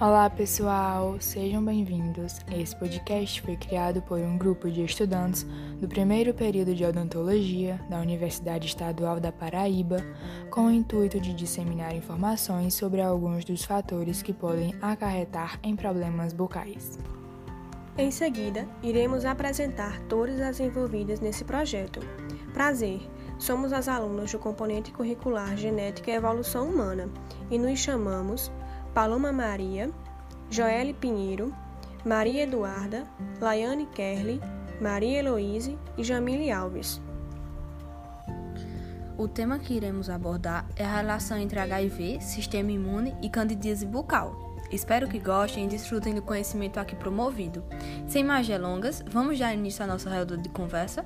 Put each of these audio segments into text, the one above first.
Olá pessoal, sejam bem-vindos. Esse podcast foi criado por um grupo de estudantes do primeiro período de odontologia da Universidade Estadual da Paraíba, com o intuito de disseminar informações sobre alguns dos fatores que podem acarretar em problemas bucais. Em seguida, iremos apresentar todas as envolvidas nesse projeto. Prazer! Somos as alunas do componente curricular Genética e Evolução Humana e nos chamamos Paloma Maria, Joelle Pinheiro, Maria Eduarda, Laiane Kerli, Maria Heloise e Jamile Alves. O tema que iremos abordar é a relação entre HIV, sistema imune e candidíase bucal. Espero que gostem e desfrutem do conhecimento aqui promovido. Sem mais delongas, vamos dar início à nossa roda de conversa?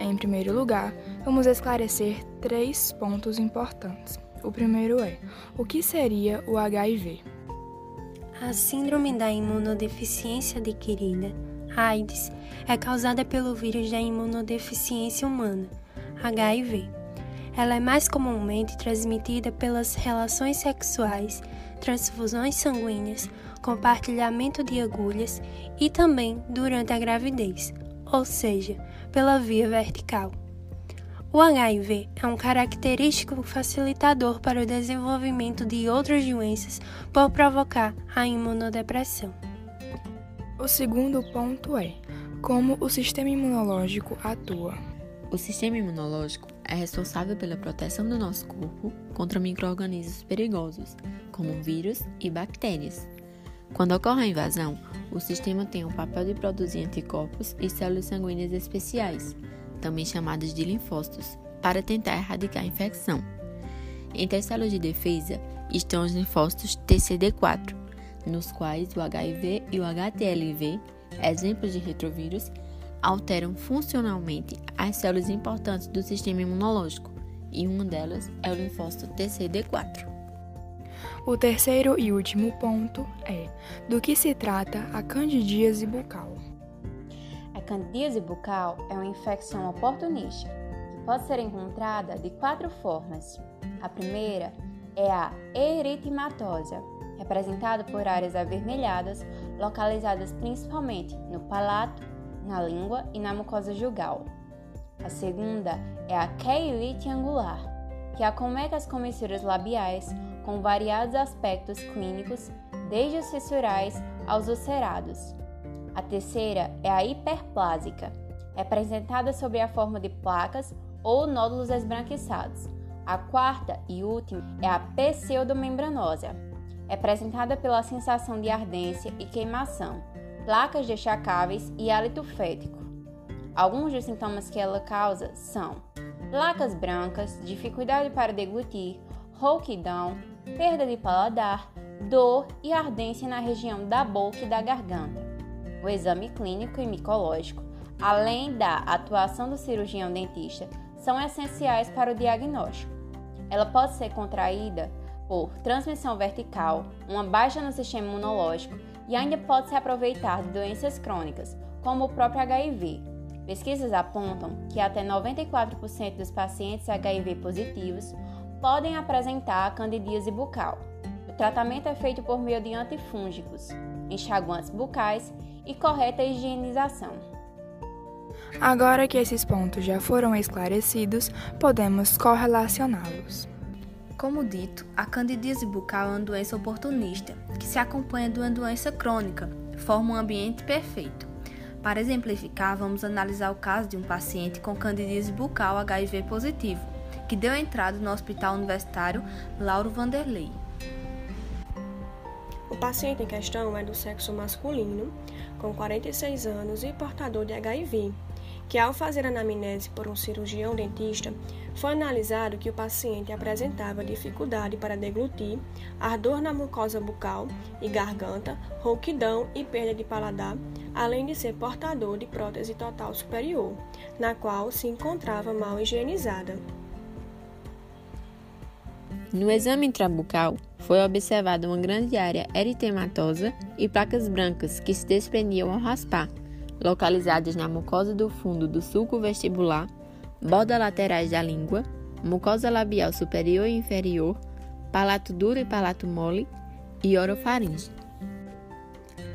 Em primeiro lugar, vamos esclarecer três pontos importantes. O primeiro é: o que seria o HIV? A síndrome da imunodeficiência adquirida, AIDS, é causada pelo vírus da imunodeficiência humana, HIV. Ela é mais comumente transmitida pelas relações sexuais, transfusões sanguíneas, compartilhamento de agulhas e também durante a gravidez, ou seja, pela via vertical. O HIV é um característico facilitador para o desenvolvimento de outras doenças por provocar a imunodepressão. O segundo ponto é como o sistema imunológico atua. O sistema imunológico é responsável pela proteção do nosso corpo contra microrganismos perigosos, como vírus e bactérias. Quando ocorre a invasão, o sistema tem o papel de produzir anticorpos e células sanguíneas especiais, também chamadas de linfócitos, para tentar erradicar a infecção. Entre as células de defesa estão os linfócitos TCD4, nos quais o HIV e o HTLV, exemplos de retrovírus, alteram funcionalmente as células importantes do sistema imunológico, e uma delas é o linfócito TCD4. O terceiro e último ponto é do que se trata a candidíase bucal. Candidíase bucal é uma infecção oportunística que pode ser encontrada de quatro formas. A primeira é a eritematosa, representada por áreas avermelhadas localizadas principalmente no palato, na língua e na mucosa jugal. A segunda é a keilite angular, que acomete as comissuras labiais com variados aspectos clínicos, desde os fissurais aos ulcerados. A terceira é a hiperplásica, representada sob a forma de placas ou nódulos esbranquiçados. A quarta e última é a pseudomembranosa, representada pela sensação de ardência e queimação, placas destacáveis e hálito fético. Alguns dos sintomas que ela causa são placas brancas, dificuldade para deglutir, rouquidão, perda de paladar, dor e ardência na região da boca e da garganta o exame clínico e micológico, além da atuação do cirurgião dentista, são essenciais para o diagnóstico. Ela pode ser contraída por transmissão vertical, uma baixa no sistema imunológico e ainda pode se aproveitar de doenças crônicas, como o próprio HIV. Pesquisas apontam que até 94% dos pacientes HIV positivos podem apresentar candidíase bucal. O tratamento é feito por meio de antifúngicos, enxaguantes bucais e correta higienização. Agora que esses pontos já foram esclarecidos, podemos correlacioná-los. Como dito, a candidíase bucal é uma doença oportunista, que se acompanha de uma doença crônica, forma um ambiente perfeito. Para exemplificar, vamos analisar o caso de um paciente com candidíase bucal HIV positivo, que deu entrada no Hospital Universitário Lauro Vanderlei. O paciente em questão é do sexo masculino, com 46 anos e portador de HIV, que ao fazer anamnese por um cirurgião dentista, foi analisado que o paciente apresentava dificuldade para deglutir, ardor na mucosa bucal e garganta, rouquidão e perda de paladar, além de ser portador de prótese total superior, na qual se encontrava mal higienizada. No exame intrabucal, foi observada uma grande área eritematosa e placas brancas que se desprendiam ao raspar, localizadas na mucosa do fundo do sulco vestibular, bordas laterais da língua, mucosa labial superior e inferior, palato duro e palato mole, e orofaringe.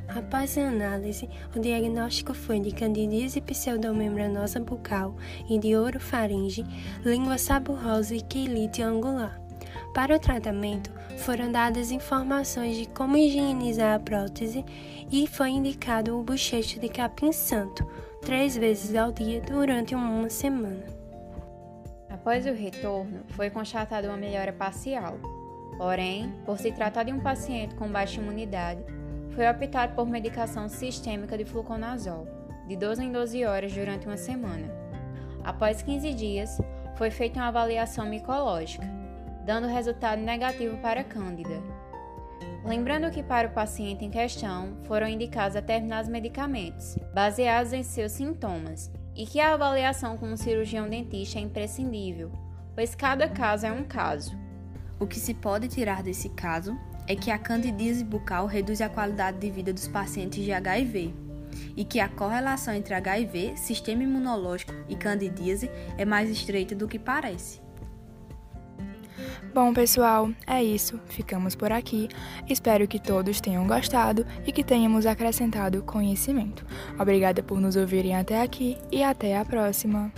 Após a análise, o diagnóstico foi de candidíase pseudomembranosa bucal e de orofaringe, língua saburrosa e queilite angular. Para o tratamento, foram dadas informações de como higienizar a prótese e foi indicado o bochecho de capim santo, três vezes ao dia durante uma semana. Após o retorno, foi constatada uma melhora parcial. Porém, por se tratar de um paciente com baixa imunidade, foi optado por medicação sistêmica de fluconazol, de 12 em 12 horas durante uma semana. Após 15 dias, foi feita uma avaliação micológica, dando resultado negativo para Cândida. Lembrando que para o paciente em questão foram indicados determinados medicamentos, baseados em seus sintomas, e que a avaliação com um cirurgião dentista é imprescindível, pois cada caso é um caso. O que se pode tirar desse caso é que a candidíase bucal reduz a qualidade de vida dos pacientes de HIV e que a correlação entre HIV, sistema imunológico e candidíase é mais estreita do que parece. Bom, pessoal, é isso. Ficamos por aqui. Espero que todos tenham gostado e que tenhamos acrescentado conhecimento. Obrigada por nos ouvirem até aqui e até a próxima.